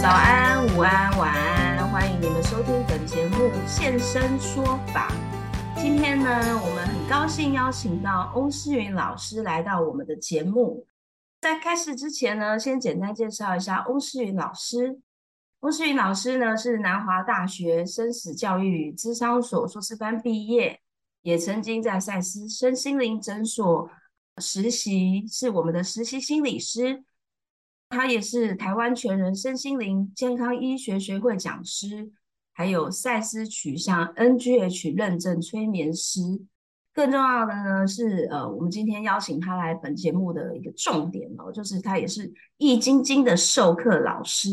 早安、午安、晚安，欢迎你们收听本节目《现身说法》。今天呢，我们很高兴邀请到欧诗云老师来到我们的节目。在开始之前呢，先简单介绍一下欧诗云老师。欧诗云老师呢，是南华大学生死教育与咨商所硕士班毕业，也曾经在赛斯身心灵诊所实习，是我们的实习心理师。他也是台湾全人身心灵健康医学学会讲师，还有赛斯取向 NGH 认证催眠师。更重要的呢是，呃，我们今天邀请他来本节目的一个重点哦，就是他也是易筋经的授课老师。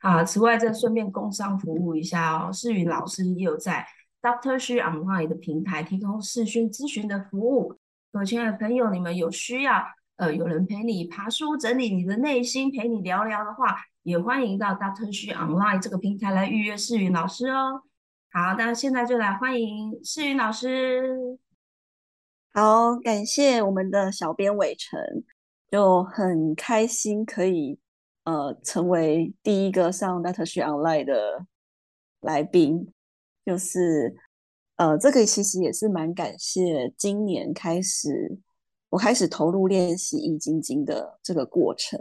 啊，此外，再顺便工商服务一下哦。世云老师也有在 DoctorShe Online 的平台提供视讯咨询的服务。各位亲爱的朋友，你们有需要呃有人陪你爬书、整理你的内心，陪你聊聊的话，也欢迎到 DoctorShe Online 这个平台来预约世云老师哦。好，那现在就来欢迎世云老师。好，感谢我们的小编伟成，就很开心可以。呃，成为第一个上 DoctorShe Online 的来宾，就是呃，这个其实也是蛮感谢今年开始我开始投入练习易筋经的这个过程，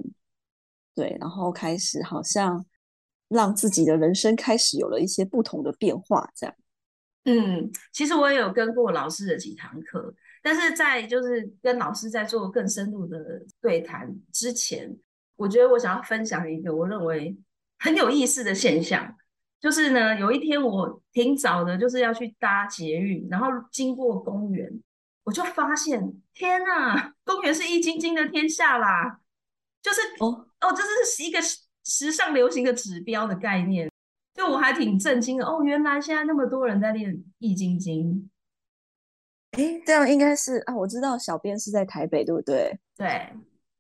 对，然后开始好像让自己的人生开始有了一些不同的变化，这样。嗯，其实我也有跟过老师的几堂课，但是在就是跟老师在做更深入的对谈之前。我觉得我想要分享一个我认为很有意思的现象，就是呢，有一天我挺早的，就是要去搭捷运，然后经过公园，我就发现，天呐，公园是易筋经的天下啦！就是哦哦，这是一个时尚流行的指标的概念，就我还挺震惊的哦，原来现在那么多人在练易筋经。哎，这样应该是啊，我知道小编是在台北，对不对？对，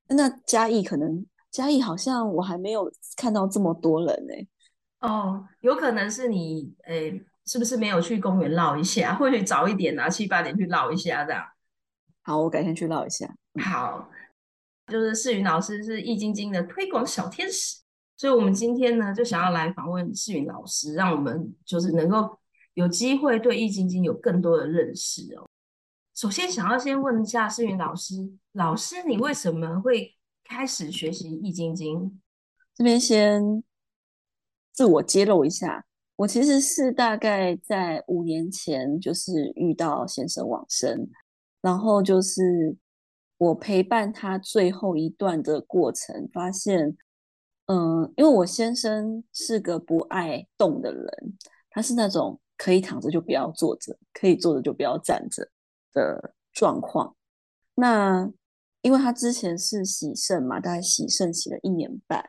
那嘉义可能。嘉义好像我还没有看到这么多人呢、欸。哦，有可能是你诶、欸，是不是没有去公园绕一下？或许早一点啊，七八点去绕一下这样。好，我改天去绕一下。好，就是世云老师是易筋经的推广小天使，所以我们今天呢就想要来访问世云老师，让我们就是能够有机会对易筋经有更多的认识哦。首先想要先问一下世云老师，老师你为什么会？开始学习易筋经，这边先自我揭露一下，我其实是大概在五年前就是遇到先生往生，然后就是我陪伴他最后一段的过程，发现，嗯，因为我先生是个不爱动的人，他是那种可以躺着就不要坐着，可以坐着就不要站着的状况，那。因为他之前是洗肾嘛，大概洗肾洗了一年半，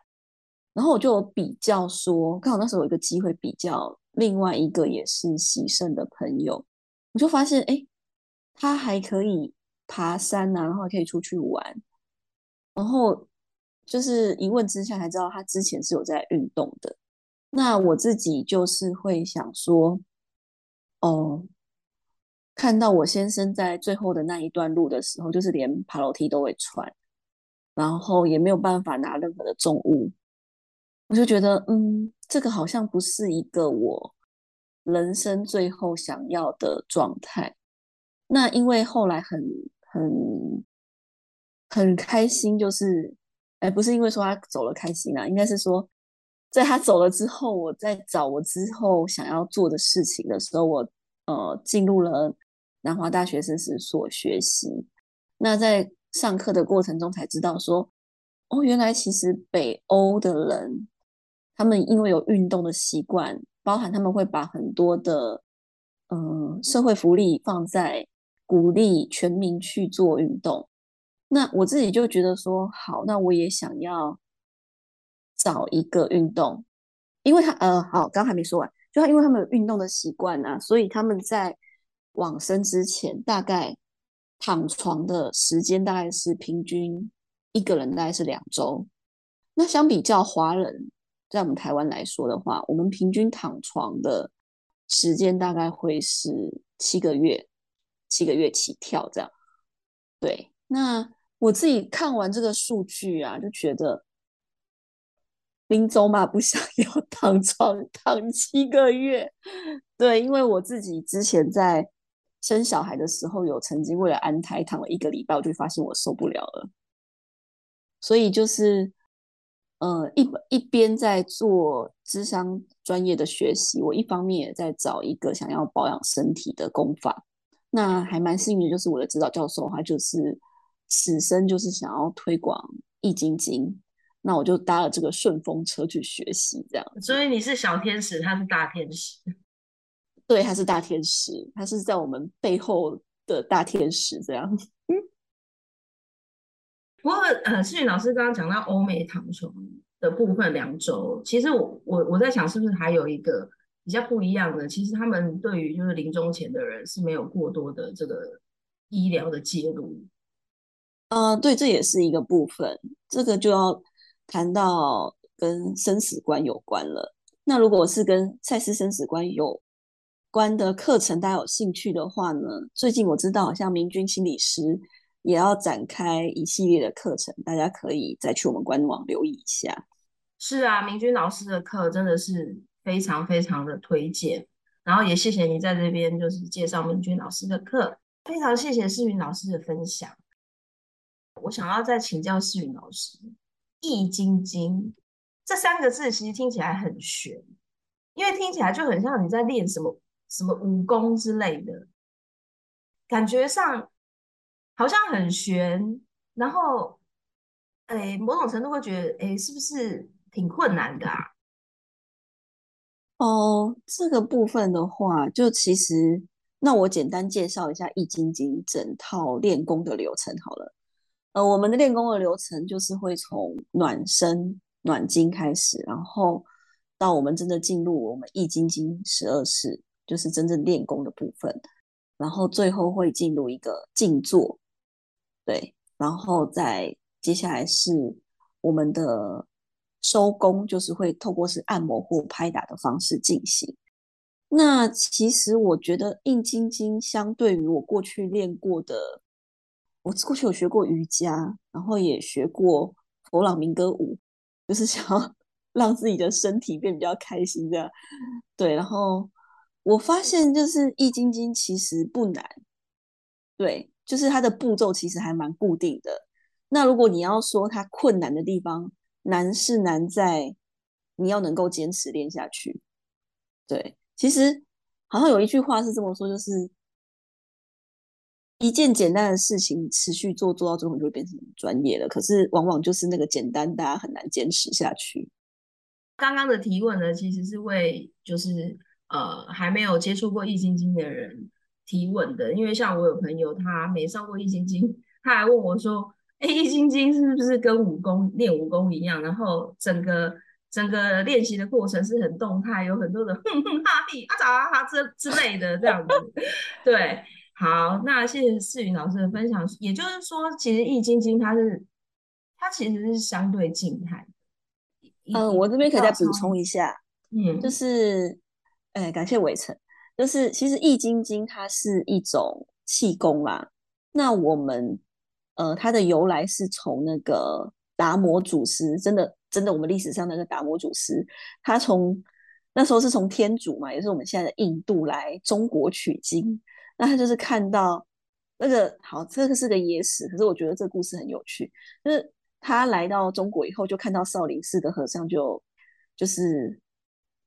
然后我就比较说，刚好那时候有一个机会比较另外一个也是洗肾的朋友，我就发现，哎，他还可以爬山呐、啊，然后可以出去玩，然后就是一问之下才知道他之前是有在运动的。那我自己就是会想说，哦。看到我先生在最后的那一段路的时候，就是连爬楼梯都会喘，然后也没有办法拿任何的重物，我就觉得，嗯，这个好像不是一个我人生最后想要的状态。那因为后来很很很开心，就是，哎，不是因为说他走了开心啊，应该是说，在他走了之后，我在找我之后想要做的事情的时候，我呃进入了。南华大学生死所学习，那在上课的过程中才知道说，哦，原来其实北欧的人，他们因为有运动的习惯，包含他们会把很多的嗯、社会福利放在鼓励全民去做运动。那我自己就觉得说，好，那我也想要找一个运动，因为他呃，好，刚还没说完，就他因为他们有运动的习惯啊，所以他们在。往生之前，大概躺床的时间大概是平均一个人大概是两周。那相比较华人，在我们台湾来说的话，我们平均躺床的时间大概会是七个月，七个月起跳这样。对，那我自己看完这个数据啊，就觉得林走马不想 要躺床躺七个月。对，因为我自己之前在生小孩的时候，有曾经为了安胎躺了一个礼拜，我就发现我受不了了。所以就是，呃，一一边在做智商专业的学习，我一方面也在找一个想要保养身体的功法。那还蛮幸运的，就是我的指导教授他就是此生就是想要推广易筋经，那我就搭了这个顺风车去学习，这样。所以你是小天使，他是大天使。对，他是大天使，他是在我们背后的大天使，这样。不过，呃，世芸老师刚刚讲到欧美躺床的部分两周，其实我我我在想，是不是还有一个比较不一样的？其实他们对于就是临终前的人是没有过多的这个医疗的介入。呃，对，这也是一个部分，这个就要谈到跟生死观有关了。那如果是跟赛斯生死观有关的课程，大家有兴趣的话呢，最近我知道好像明君心理师也要展开一系列的课程，大家可以再去我们官网留意一下。是啊，明君老师的课真的是非常非常的推荐，然后也谢谢你在这边就是介绍明君老师的课，非常谢谢世云老师的分享。我想要再请教世云老师，《易筋经》这三个字其实听起来很玄，因为听起来就很像你在练什么。什么武功之类的，感觉上好像很玄，然后，哎，某种程度会觉得，哎，是不是挺困难的啊？哦，这个部分的话，就其实，那我简单介绍一下《易筋经》整套练功的流程好了。呃，我们的练功的流程就是会从暖身、暖筋开始，然后到我们真的进入我们《易筋经》十二式。就是真正练功的部分，然后最后会进入一个静坐，对，然后再接下来是我们的收工，就是会透过是按摩或拍打的方式进行。那其实我觉得《易筋经》相对于我过去练过的，我过去有学过瑜伽，然后也学过佛朗明哥舞，就是想要 让自己的身体变比较开心这样，对，然后。我发现就是《易筋经》其实不难，对，就是它的步骤其实还蛮固定的。那如果你要说它困难的地方，难是难在你要能够坚持练下去。对，其实好像有一句话是这么说，就是一件简单的事情持续做，做到最后就会变成专业了。可是往往就是那个简单，大家很难坚持下去。刚刚的提问呢，其实是为就是。呃，还没有接触过易筋经的人提问的，因为像我有朋友，他没上过易筋经，他还问我说：“哎，易筋经是不是跟武功练武功一样？然后整个整个练习的过程是很动态，有很多的 哼哼哈嘿啊咋啊哈之之类的这样子。”对，好，那谢谢世云老师的分享。也就是说，其实易筋经它是它其实是相对静态的。嗯、呃，我这边可以再补充一下，嗯，就是。哎，感谢伟成。就是其实《易筋经》它是一种气功啦。那我们呃，它的由来是从那个达摩祖师，真的真的，我们历史上那个达摩祖师，他从那时候是从天竺嘛，也是我们现在的印度来中国取经。那他就是看到那个好，这个是个野史，可是我觉得这个故事很有趣。就是他来到中国以后，就看到少林寺的和尚就就是。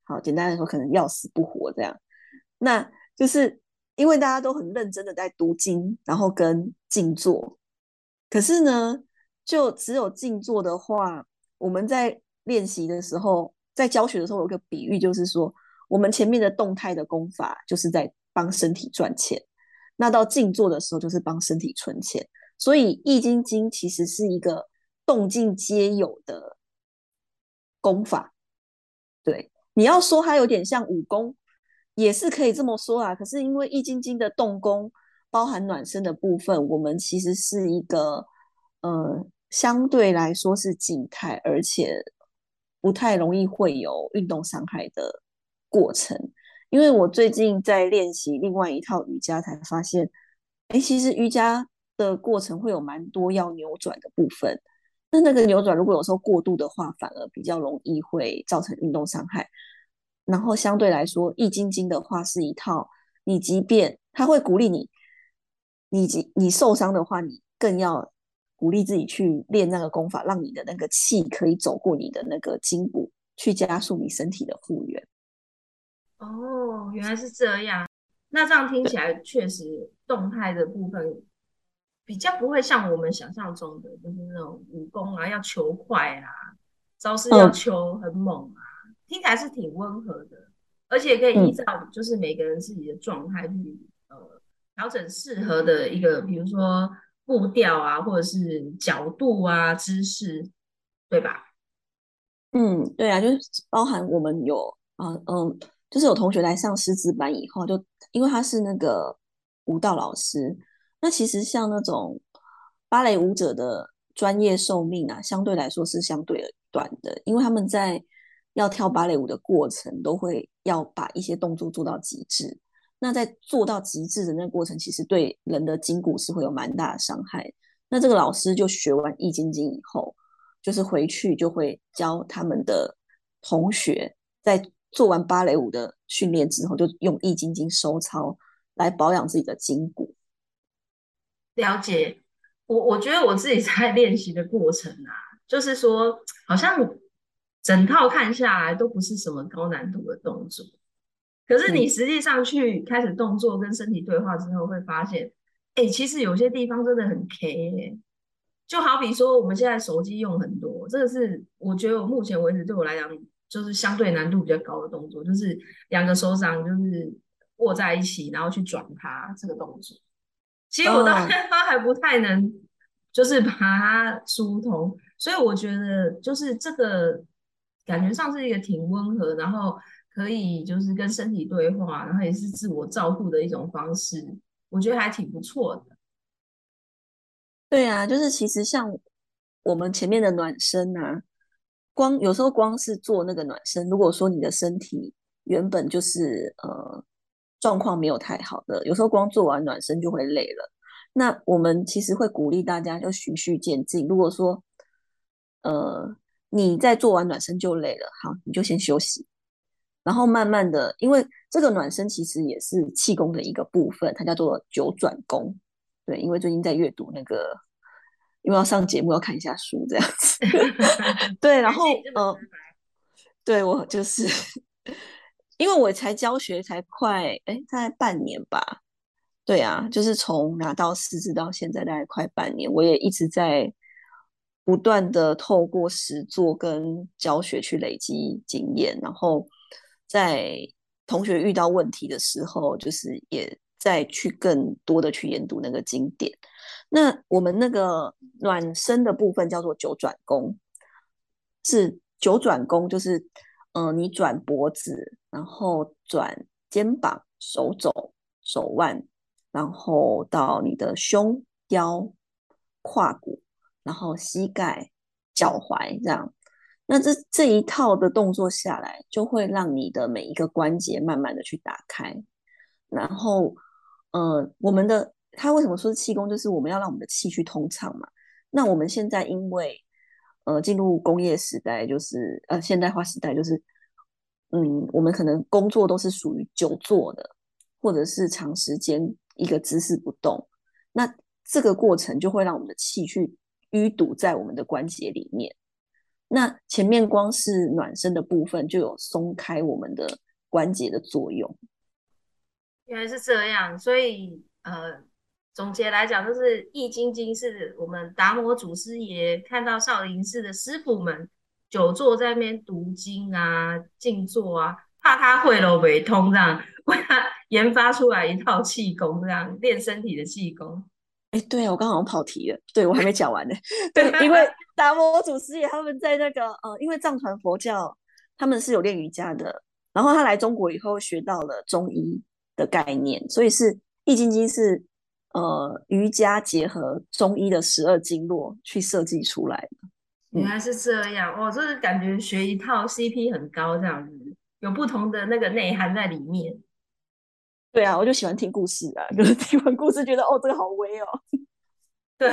好，简单来说，可能要死不活这样。那就是因为大家都很认真的在读经，然后跟静坐。可是呢，就只有静坐的话，我们在练习的时候，在教学的时候，有个比喻，就是说，我们前面的动态的功法，就是在帮身体赚钱。那到静坐的时候，就是帮身体存钱。所以《易筋经》其实是一个动静皆有的功法，对。你要说它有点像武功，也是可以这么说啊。可是因为《易筋经》的动功包含暖身的部分，我们其实是一个呃相对来说是静态，而且不太容易会有运动伤害的过程。因为我最近在练习另外一套瑜伽，才发现，哎，其实瑜伽的过程会有蛮多要扭转的部分。那那个扭转如果有时候过度的话，反而比较容易会造成运动伤害。然后相对来说，易筋经的话是一套，你即便他会鼓励你，你你受伤的话，你更要鼓励自己去练那个功法，让你的那个气可以走过你的那个筋骨，去加速你身体的复原。哦，原来是这样。那这样听起来确实动态的部分比较不会像我们想象中的，就是那种武功啊要求快啊，招式要求很猛啊，嗯、听起来是挺温和的，而且可以依照就是每个人自己的状态去、嗯、呃调整适合的一个，比如说步调啊，或者是角度啊、姿势，对吧？嗯，对啊，就是包含我们有啊嗯。嗯就是有同学来上师资班以后，就因为他是那个舞蹈老师，那其实像那种芭蕾舞者的专业寿命啊，相对来说是相对短的，因为他们在要跳芭蕾舞的过程，都会要把一些动作做到极致。那在做到极致的那个过程，其实对人的筋骨是会有蛮大的伤害。那这个老师就学完易筋经以后，就是回去就会教他们的同学在。做完芭蕾舞的训练之后，就用易筋经收操来保养自己的筋骨。了解，我我觉得我自己在练习的过程啊，就是说，好像整套看下来都不是什么高难度的动作，可是你实际上去开始动作跟身体对话之后，会发现，哎、欸，其实有些地方真的很 K 欸。就好比说，我们现在手机用很多，这个是我觉得我目前为止对我来讲。就是相对难度比较高的动作，就是两个手掌就是握在一起，然后去转它这个动作。其实我到现在还不太能，就是把它疏通。所以我觉得，就是这个感觉上是一个挺温和，然后可以就是跟身体对话，然后也是自我照顾的一种方式。我觉得还挺不错的。对啊，就是其实像我们前面的暖身啊。光有时候光是做那个暖身，如果说你的身体原本就是呃状况没有太好的，有时候光做完暖身就会累了。那我们其实会鼓励大家就循序渐进。如果说呃你在做完暖身就累了，好，你就先休息，然后慢慢的，因为这个暖身其实也是气功的一个部分，它叫做九转功。对，因为最近在阅读那个。因为要上节目，要看一下书这样子。对，然后 呃，对我就是因为我才教学才快哎，大概半年吧。对啊，就是从拿到师资到现在大概快半年，我也一直在不断的透过实作跟教学去累积经验，然后在同学遇到问题的时候，就是也再去更多的去研读那个经典。那我们那个暖身的部分叫做九转功，是九转功，就是嗯、呃，你转脖子，然后转肩膀、手肘、手腕，然后到你的胸、腰、胯骨，然后膝盖、脚踝这样。那这这一套的动作下来，就会让你的每一个关节慢慢的去打开，然后呃，我们的。他为什么说是气功？就是我们要让我们的气去通畅嘛。那我们现在因为呃进入工业时代，就是呃现代化时代，就是嗯，我们可能工作都是属于久坐的，或者是长时间一个姿势不动。那这个过程就会让我们的气去淤堵在我们的关节里面。那前面光是暖身的部分就有松开我们的关节的作用。原来是这样，所以呃。总结来讲，就是《易筋经》是我们达摩祖师爷看到少林寺的师傅们久坐在那边读经啊、静坐啊，怕他会了尾通，这样 为他研发出来一套气功，这样练身体的气功。哎，对啊，我刚好像跑题了，对我还没讲完呢。对，因为 达摩祖师爷他们在那个呃，因为藏传佛教他们是有练瑜伽的，然后他来中国以后学到了中医的概念，所以是《易筋经》是。呃，瑜伽结合中医的十二经络去设计出来的，原来是这样哦，就是感觉学一套 CP 很高这样子，有不同的那个内涵在里面。对啊，我就喜欢听故事啊，就是听完故事觉得哦，这个好威哦。对，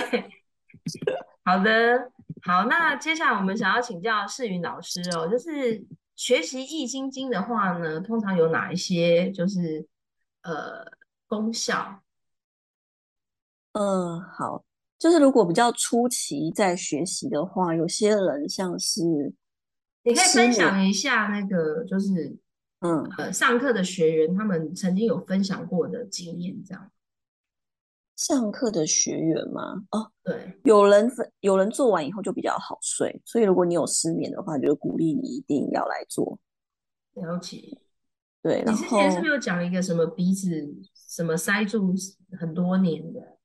好的，好，那接下来我们想要请教世云老师哦，就是学习易筋经的话呢，通常有哪一些就是呃功效？嗯，好，就是如果比较初期在学习的话，有些人像是，你可以分享一下那个就是嗯呃上课的学员他们曾经有分享过的经验，这样。上课的学员吗？哦，对，有人分，有人做完以后就比较好睡，所以如果你有失眠的话，就鼓励你一定要来做。了解，对。你之前是不是有讲一个什么鼻子什么塞住很多年的？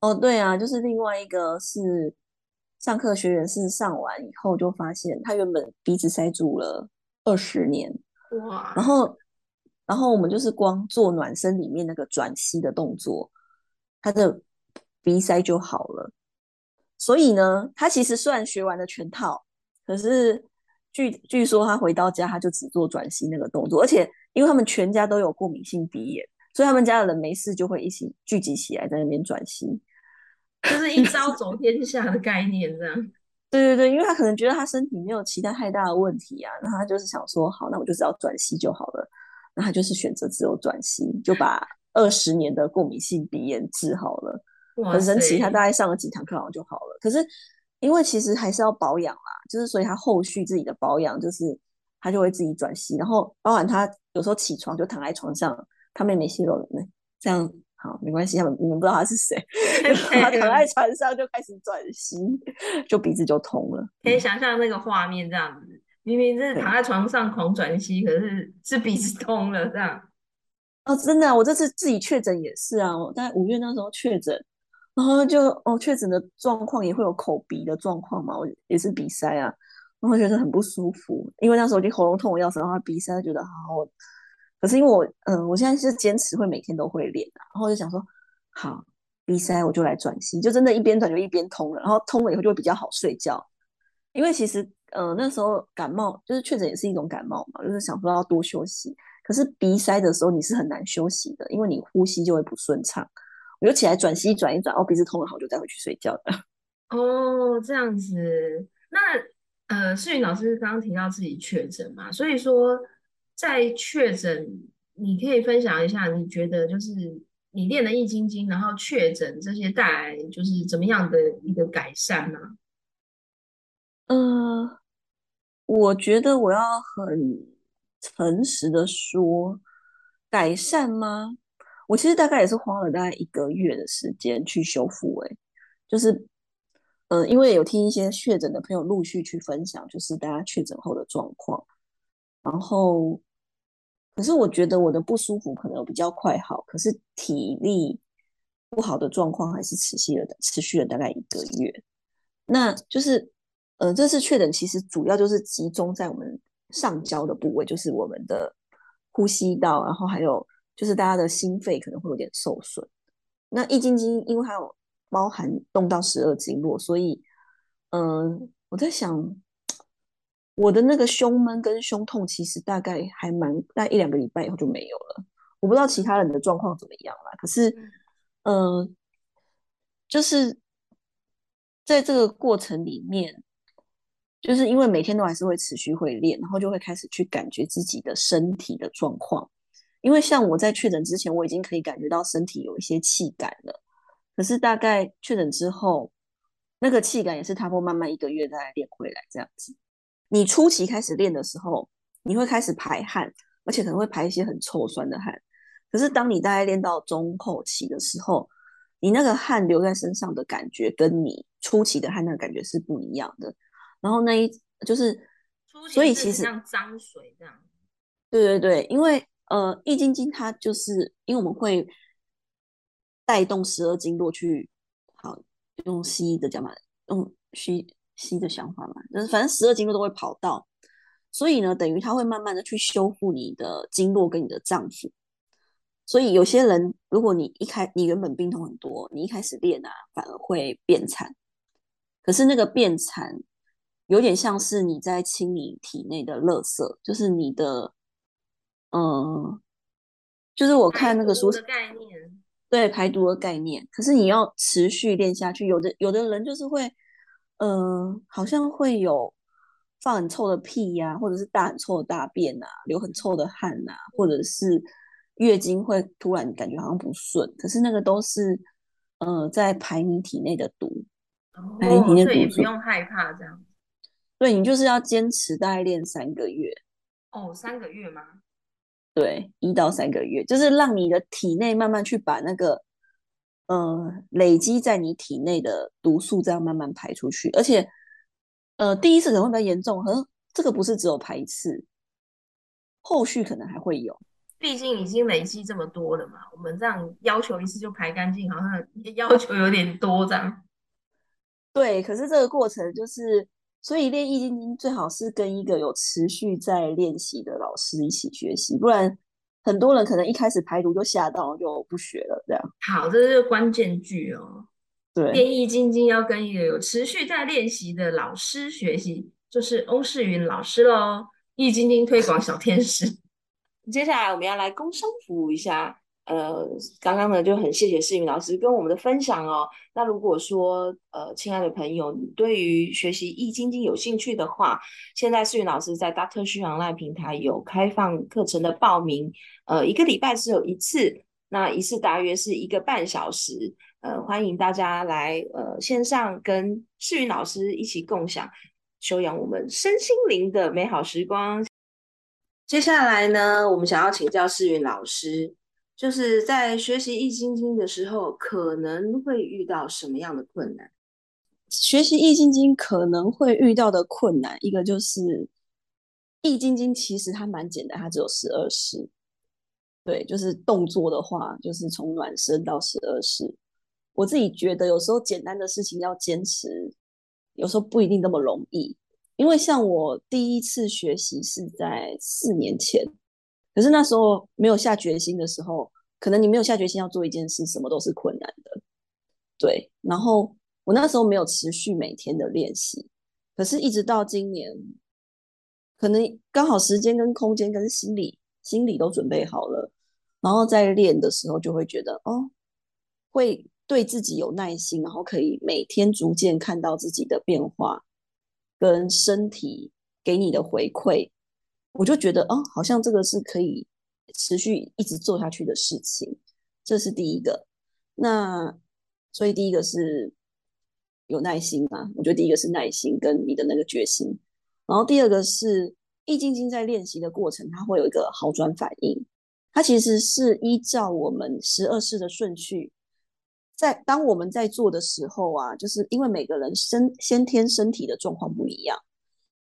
哦，对啊，就是另外一个是上课学员是上完以后就发现他原本鼻子塞住了二十年，哇，然后然后我们就是光做暖身里面那个转吸的动作。他的鼻塞就好了，所以呢，他其实虽然学完了全套，可是据据说他回到家他就只做转吸那个动作，而且因为他们全家都有过敏性鼻炎，所以他们家的人没事就会一起聚集起来在那边转吸，就是一 招走天下的概念这样。对对对，因为他可能觉得他身体没有其他太大的问题啊，那他就是想说，好，那我就只要转吸就好了，那他就是选择只有转吸，就把。二十年的过敏性鼻炎治好了，很神奇。他大概上了几堂课，好像就好了。可是因为其实还是要保养啦，就是所以他后续自己的保养，就是他就会自己转吸，然后包含他有时候起床就躺在床上，他妹妹吸了这样好没关系，他们你们不知道他是谁，他躺在床上就开始转吸，就鼻子就通了。可以想象那个画面，这样子明明是躺在床上狂转吸，可是是鼻子 通了这样。哦，真的啊，我这次自己确诊也是啊，我在五月那时候确诊，然后就哦，确诊的状况也会有口鼻的状况嘛，我也是鼻塞啊，然后觉得很不舒服，因为那时候已经喉咙痛的要死，然后鼻塞，觉得好，可是因为我嗯，我现在是坚持会每天都会练啊，然后就想说好，鼻塞我就来转吸，就真的一边转就一边通了，然后通了以后就会比较好睡觉，因为其实呃那时候感冒就是确诊也是一种感冒嘛，就是想说要多休息。可是鼻塞的时候你是很难休息的，因为你呼吸就会不顺畅。我就起来转吸转一转，哦，鼻子通了好，就再回去睡觉的。哦，这样子。那呃，世云老师刚刚提到自己确诊嘛，所以说在确诊，你可以分享一下，你觉得就是你练了易筋经，然后确诊这些带来就是怎么样的一个改善呢？呃，我觉得我要很。诚实的说，改善吗？我其实大概也是花了大概一个月的时间去修复。诶，就是，嗯、因为有听一些确诊的朋友陆续去分享，就是大家确诊后的状况。然后，可是我觉得我的不舒服可能比较快好，可是体力不好的状况还是持续了，持续了大概一个月。那就是，呃，这次确诊其实主要就是集中在我们。上焦的部位就是我们的呼吸道，然后还有就是大家的心肺可能会有点受损。那易筋经因为它有包含动到十二经络，所以嗯、我在想我的那个胸闷跟胸痛其实大概还蛮大概一两个礼拜以后就没有了。我不知道其他人的状况怎么样啦，可是嗯、呃，就是在这个过程里面。就是因为每天都还是会持续会练，然后就会开始去感觉自己的身体的状况。因为像我在确诊之前，我已经可以感觉到身体有一些气感了。可是大概确诊之后，那个气感也是差不多慢慢一个月再练回来这样子。你初期开始练的时候，你会开始排汗，而且可能会排一些很臭酸的汗。可是当你大概练到中后期的时候，你那个汗留在身上的感觉，跟你初期的汗那个感觉是不一样的。然后那一就是，所以其实像脏水这样。对对对，因为呃，易筋经它就是因为我们会带动十二经络去，好用西医的讲嘛，用西西的想法嘛，就是反正十二经络都会跑到，所以呢，等于它会慢慢的去修复你的经络跟你的脏腑。所以有些人，如果你一开你原本病痛很多，你一开始练啊，反而会变惨。可是那个变惨。有点像是你在清理体内的垃圾，就是你的，嗯，就是我看那个书的概念，对，排毒的概念。可是你要持续练下去，有的有的人就是会，呃，好像会有放很臭的屁呀、啊，或者是大很臭的大便啊，流很臭的汗啊，或者是月经会突然感觉好像不顺，可是那个都是呃在排你体内的毒，哦、排你体内毒素，所以不用害怕这样。对，你就是要坚持大概练三个月。哦，三个月吗？对，一到三个月，就是让你的体内慢慢去把那个。呃，累积在你体内的毒素这样慢慢排出去，而且，呃，第一次可能会比较严重，可能这个不是只有排一次，后续可能还会有。毕竟已经累积这么多了嘛，我们这样要求一次就排干净，好像要求有点多这样。对，可是这个过程就是，所以练易筋经最好是跟一个有持续在练习的老师一起学习，不然。很多人可能一开始排毒就吓到，就不学了。这样好，这是关键句哦。对，练易筋经要跟一个有持续在练习的老师学习，就是欧世云老师喽。易筋经推广小天使。接下来我们要来工商服务一下。呃，刚刚呢就很谢谢世云老师跟我们的分享哦。那如果说呃，亲爱的朋友，你对于学习易筋经有兴趣的话，现在世云老师在 Dr. She Online 平台有开放课程的报名，呃，一个礼拜只有一次，那一次大约是一个半小时，呃，欢迎大家来呃线上跟世云老师一起共享修养我们身心灵的美好时光。接下来呢，我们想要请教世云老师。就是在学习易筋经的时候，可能会遇到什么样的困难？学习易筋经可能会遇到的困难，一个就是易筋经其实它蛮简单，它只有十二式。对，就是动作的话，就是从暖身到十二式。我自己觉得有时候简单的事情要坚持，有时候不一定那么容易。因为像我第一次学习是在四年前。可是那时候没有下决心的时候，可能你没有下决心要做一件事，什么都是困难的。对，然后我那时候没有持续每天的练习，可是一直到今年，可能刚好时间跟空间跟心理心理都准备好了，然后在练的时候就会觉得哦，会对自己有耐心，然后可以每天逐渐看到自己的变化，跟身体给你的回馈。我就觉得，哦，好像这个是可以持续一直做下去的事情，这是第一个。那所以第一个是有耐心嘛？我觉得第一个是耐心跟你的那个决心。然后第二个是易筋经在练习的过程，它会有一个好转反应。它其实是依照我们十二式的顺序，在当我们在做的时候啊，就是因为每个人身先天身体的状况不一样。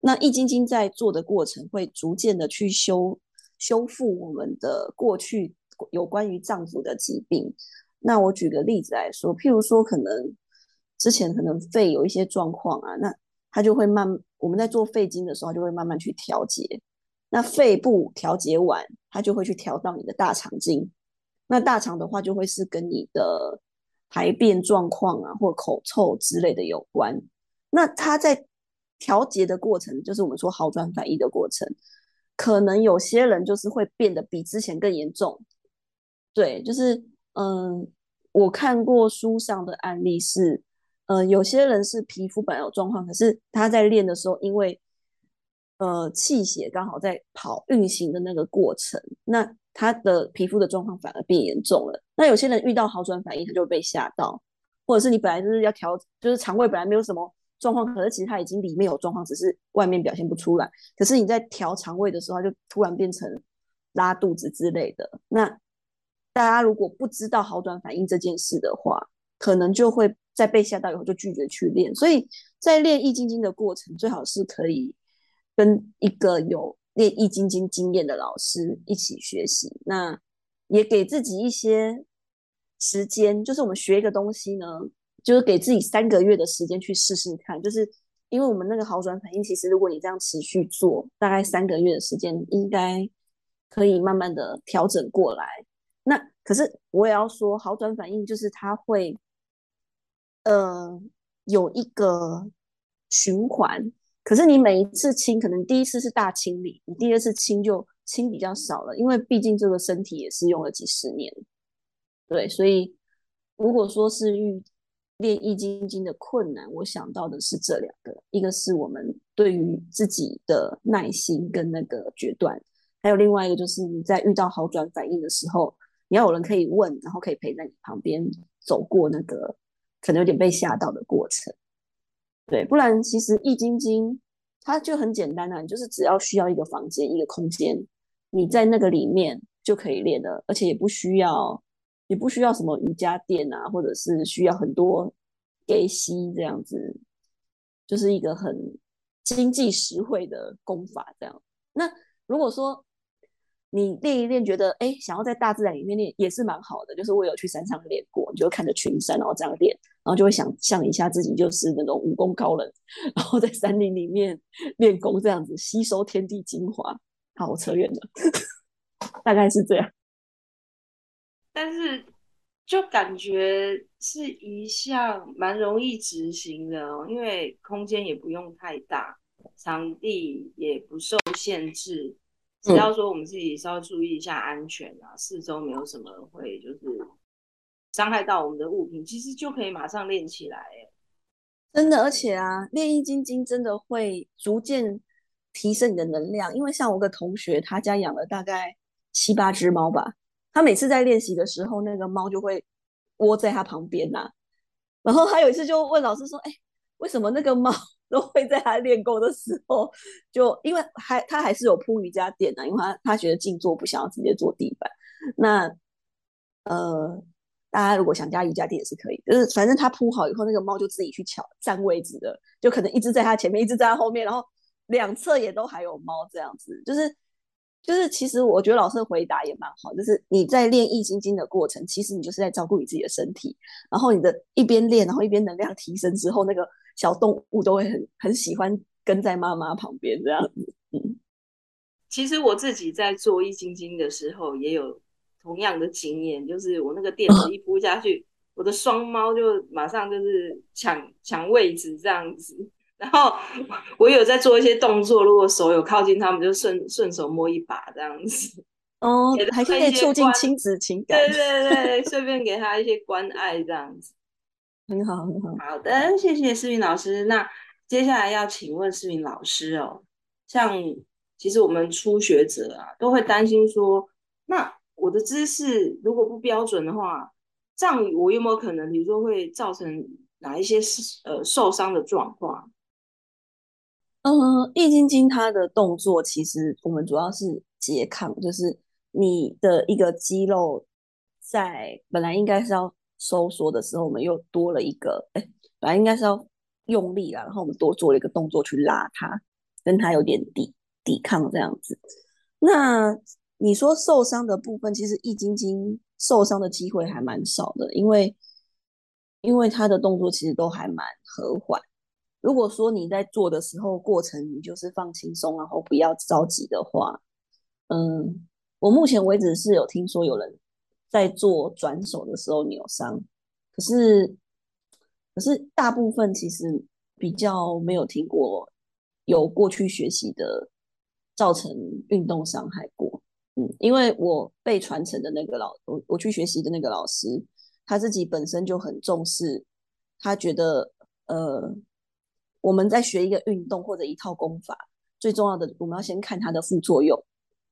那易筋经在做的过程，会逐渐的去修修复我们的过去有关于脏腑的疾病。那我举个例子来说，譬如说，可能之前可能肺有一些状况啊，那它就会慢，我们在做肺经的时候，就会慢慢去调节。那肺部调节完，它就会去调到你的大肠经。那大肠的话，就会是跟你的排便状况啊，或口臭之类的有关。那它在调节的过程就是我们说好转反应的过程，可能有些人就是会变得比之前更严重。对，就是嗯，我看过书上的案例是，呃，有些人是皮肤本来有状况，可是他在练的时候，因为呃气血刚好在跑运行的那个过程，那他的皮肤的状况反而变严重了。那有些人遇到好转反应，他就被吓到，或者是你本来就是要调，就是肠胃本来没有什么。状况，可是其实它已经里面有状况，只是外面表现不出来。可是你在调肠胃的时候，就突然变成拉肚子之类的。那大家如果不知道好转反应这件事的话，可能就会在被吓到以后就拒绝去练。所以在练易筋经的过程，最好是可以跟一个有练易筋经经验的老师一起学习。那也给自己一些时间，就是我们学一个东西呢。就是给自己三个月的时间去试试看，就是因为我们那个好转反应，其实如果你这样持续做，大概三个月的时间，应该可以慢慢的调整过来。那可是我也要说，好转反应就是它会，呃，有一个循环。可是你每一次清，可能第一次是大清理，你第二次清就清比较少了，因为毕竟这个身体也是用了几十年。对，所以如果说是遇练易筋经的困难，我想到的是这两个，一个是我们对于自己的耐心跟那个决断，还有另外一个就是你在遇到好转反应的时候，你要有人可以问，然后可以陪在你旁边走过那个可能有点被吓到的过程。对，不然其实易筋经它就很简单啊，你就是只要需要一个房间、一个空间，你在那个里面就可以练了，而且也不需要。也不需要什么瑜伽垫啊，或者是需要很多给息这样子，就是一个很经济实惠的功法这样。那如果说你练一练，觉得哎，想要在大自然里面练也是蛮好的。就是我有去山上练过，你就看着群山，然后这样练，然后就会想象一下自己就是那种武功高人，然后在山林里面练功这样子，吸收天地精华。好，我扯远了，大概是这样。但是，就感觉是一项蛮容易执行的哦，因为空间也不用太大，场地也不受限制，只要说我们自己稍微注意一下安全啊，四周没有什么会就是伤害到我们的物品，其实就可以马上练起来。真的，而且啊，练易筋经真的会逐渐提升你的能量，因为像我个同学，他家养了大概七八只猫吧。他每次在练习的时候，那个猫就会窝在他旁边呐、然后他有一次就问老师说：“哎，为什么那个猫 都会在他练功的时候，就因为还他还是有铺瑜伽垫啊，因为他他觉得静坐不想要直接坐地板。那呃，大家如果想加瑜伽垫也是可以，就是反正他铺好以后，那个猫就自己去抢占位置的，就可能一直在他前面，一直在他后面，然后两侧也都还有猫这样子，就是。”就是其实我觉得老师的回答也蛮好，就是你在练易筋经的过程，其实你就是在照顾你自己的身体，然后你的一边练，然后一边能量提升之后，那个小动物都会很很喜欢跟在妈妈旁边这样子。嗯，其实我自己在做易筋经的时候也有同样的经验，就是我那个垫子一铺下去，我的双猫就马上就是抢抢位置这样子。然后我有在做一些动作，如果手有靠近他们，就顺顺手摸一把这样子。哦，还可以促进亲子情感。对对对，顺便给他一些关爱这样子。很好很好。好的，谢谢思敏老师。那接下来要请问思敏老师哦，像其实我们初学者啊，都会担心说，那我的姿势如果不标准的话，这样我有没有可能，比如说会造成哪一些呃受伤的状况？嗯，易筋经它的动作其实我们主要是拮抗，就是你的一个肌肉在本来应该是要收缩的时候，我们又多了一个，哎，本来应该是要用力了，然后我们多做了一个动作去拉它，跟它有点抵抵抗这样子。那你说受伤的部分，其实易筋经受伤的机会还蛮少的，因为因为它的动作其实都还蛮和缓。如果说你在做的时候过程你就是放轻松，然后不要着急的话，嗯，我目前为止是有听说有人在做转手的时候扭伤，可是可是大部分其实比较没有听过有过去学习的造成运动伤害过，嗯，因为我被传承的那个老我我去学习的那个老师，他自己本身就很重视，他觉得呃。我们在学一个运动或者一套功法，最重要的我们要先看它的副作用。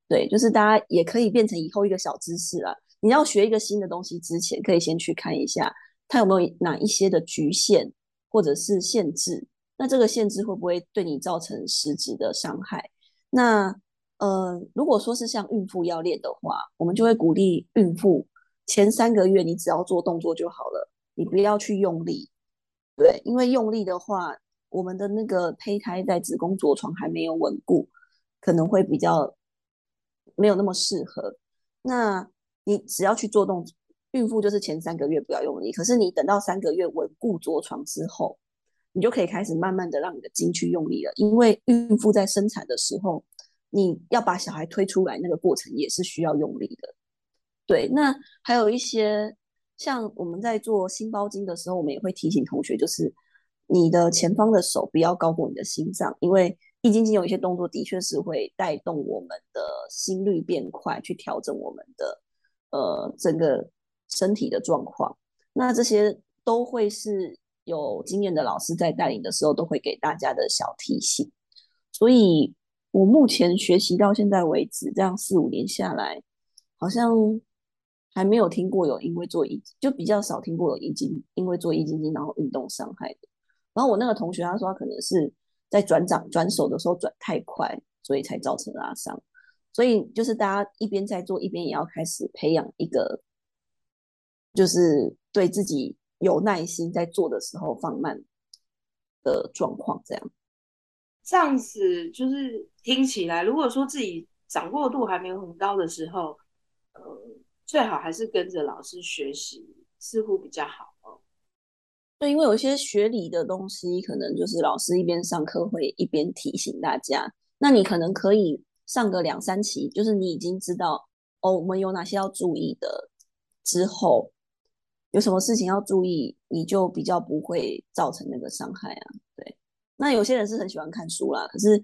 对，就是大家也可以变成以后一个小知识啦。你要学一个新的东西之前，可以先去看一下它有没有哪一些的局限或者是限制。那这个限制会不会对你造成实质的伤害？那呃，如果说是像孕妇要练的话，我们就会鼓励孕妇前三个月你只要做动作就好了，你不要去用力。对，因为用力的话。我们的那个胚胎在子宫着床还没有稳固，可能会比较没有那么适合。那你只要去做动，孕妇就是前三个月不要用力，可是你等到三个月稳固着床之后，你就可以开始慢慢的让你的经去用力了。因为孕妇在生产的时候，你要把小孩推出来那个过程也是需要用力的。对，那还有一些像我们在做心包经的时候，我们也会提醒同学，就是。你的前方的手不要高过你的心脏，因为易筋经有一些动作的确是会带动我们的心率变快，去调整我们的呃整个身体的状况。那这些都会是有经验的老师在带领的时候，都会给大家的小提醒。所以我目前学习到现在为止，这样四五年下来，好像还没有听过有因为做易，就比较少听过有易筋，因为做易筋经然后运动伤害的。然后我那个同学他说他可能是在转掌转手的时候转太快，所以才造成拉伤。所以就是大家一边在做，一边也要开始培养一个，就是对自己有耐心，在做的时候放慢的状况。这样，这样子就是听起来，如果说自己掌握度还没有很高的时候。呃，最好还是跟着老师学习，似乎比较好。对，因为有一些学理的东西，可能就是老师一边上课会一边提醒大家。那你可能可以上个两三期，就是你已经知道哦，我们有哪些要注意的，之后有什么事情要注意，你就比较不会造成那个伤害啊。对，那有些人是很喜欢看书啦，可是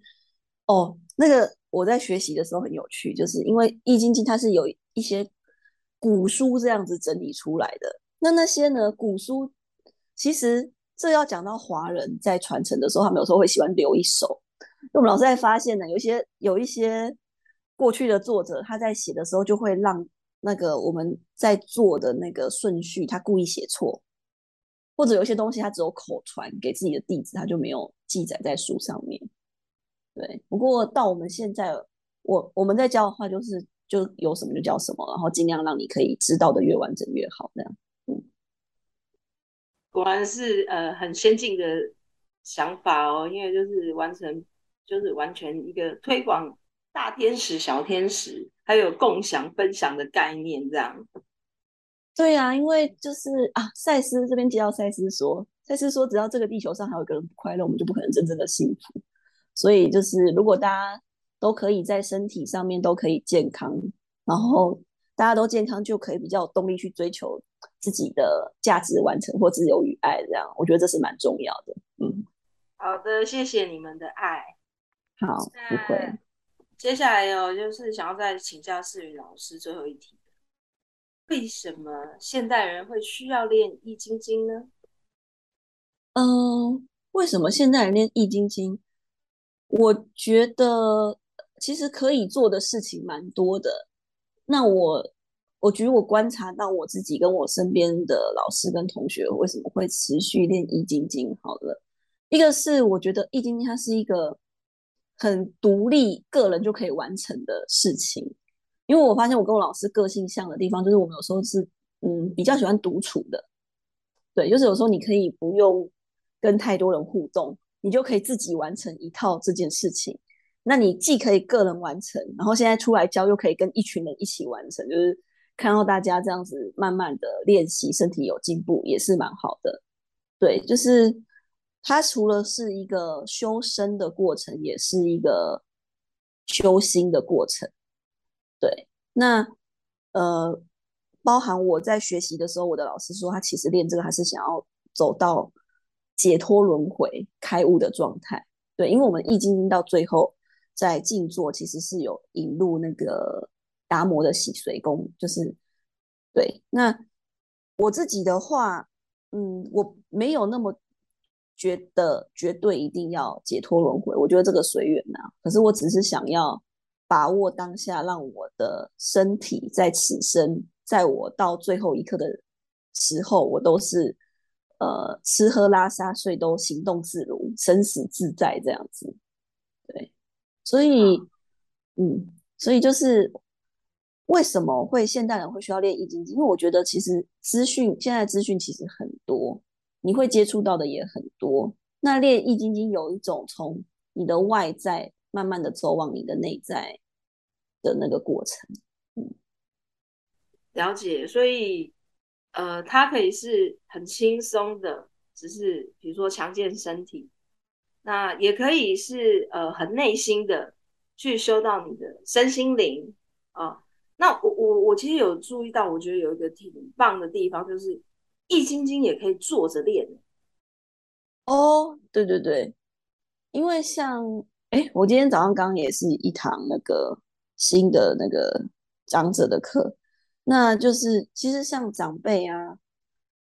哦，那个我在学习的时候很有趣，就是因为《易筋经》它是有。一些古书这样子整理出来的，那那些呢？古书其实这要讲到华人在传承的时候，他们有时候会喜欢留一手。那我们老师在发现呢，有些有一些过去的作者，他在写的时候就会让那个我们在做的那个顺序，他故意写错，或者有些东西他只有口传给自己的弟子，他就没有记载在书上面。对，不过到我们现在，我我们在教的话就是。就有什么就教什么，然后尽量让你可以知道的越完整越好。这样，果然是呃很先进的想法哦，因为就是完成，就是完全一个推广大天使、小天使，还有共享分享的概念，这样。对啊，因为就是啊，赛斯这边接到赛斯说，赛斯说只要这个地球上还有一个人不快乐，我们就不可能真正的幸福。所以就是如果大家。都可以在身体上面都可以健康，然后大家都健康，就可以比较有动力去追求自己的价值完成或自由与爱。这样，我觉得这是蛮重要的。嗯，好的，谢谢你们的爱。好，不会。接下来哦，就是想要再请教世宇老师最后一题：为什么现代人会需要练易筋经呢？嗯，为什么现代人练易筋经？我觉得。其实可以做的事情蛮多的。那我，我觉得我观察到我自己跟我身边的老师跟同学为什么会持续练易筋经。好了，一个是我觉得易筋经它是一个很独立个人就可以完成的事情，因为我发现我跟我老师个性像的地方，就是我们有时候是嗯比较喜欢独处的。对，就是有时候你可以不用跟太多人互动，你就可以自己完成一套这件事情。那你既可以个人完成，然后现在出来教又可以跟一群人一起完成，就是看到大家这样子慢慢的练习，身体有进步也是蛮好的。对，就是它除了是一个修身的过程，也是一个修心的过程。对，那呃，包含我在学习的时候，我的老师说他其实练这个还是想要走到解脱轮回、开悟的状态。对，因为我们易经到最后。在静坐其实是有引入那个达摩的洗髓功，就是对。那我自己的话，嗯，我没有那么觉得绝对一定要解脱轮回，我觉得这个随缘呐。可是我只是想要把握当下，让我的身体在此生，在我到最后一刻的时候，我都是呃吃喝拉撒睡都行动自如，生死自在这样子。对所以，嗯，所以就是为什么会现代人会需要练易筋经？因为我觉得其实资讯现在资讯其实很多，你会接触到的也很多。那练易筋经有一种从你的外在慢慢的走往你的内在的那个过程。嗯，了解。所以，呃，它可以是很轻松的，只是比如说强健身体。那也可以是呃很内心的去修到你的身心灵啊、那我我我其实有注意到，我觉得有一个挺棒的地方，就是易筋经也可以坐着练。哦，对对对，因为像哎，我今天早上刚刚也是一堂那个新的那个长者的课，那就是其实像长辈啊，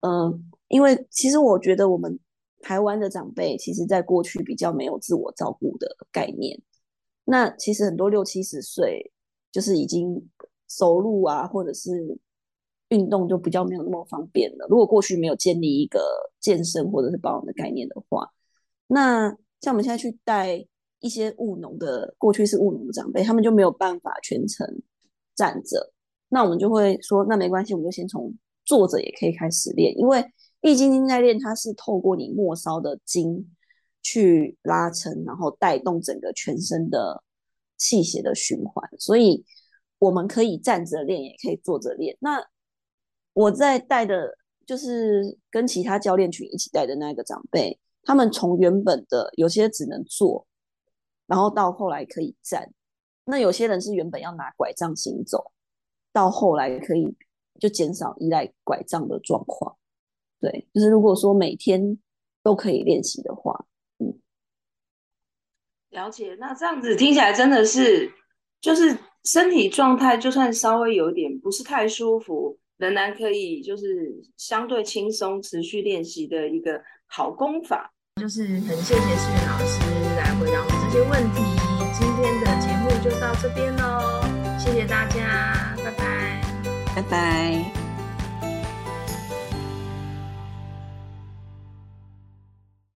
嗯、因为其实我觉得我们台湾的长辈，其实在过去比较没有自我照顾的概念。那其实很多六七十岁，就是已经走路啊，或者是运动就比较没有那么方便了。如果过去没有建立一个健身或者是保养的概念的话，那像我们现在去带一些务农的，过去是务农的长辈，他们就没有办法全程站着。那我们就会说，那没关系，我们就先从坐着也可以开始练，因为易筋经在练，它是透过你末梢的筋去拉伸，然后带动整个全身的气血的循环，所以我们可以站着练，也可以坐着练。那我在带的，就是跟其他教练群一起带的那个长辈，他们从原本的有些只能坐，然后到后来可以站，那有些人是原本要拿拐杖行走，到后来可以就减少依赖拐杖的状况。对，就是如果说每天都可以练习的话，嗯，了解。那这样子听起来真的是，就是身体状态就算稍微有点不是太舒服，仍然可以就是相对轻松持续练习的一个好功法。就是很谢谢思源老师来回答我们这些问题。今天的节目就到这边喽，谢谢大家，拜拜，拜拜。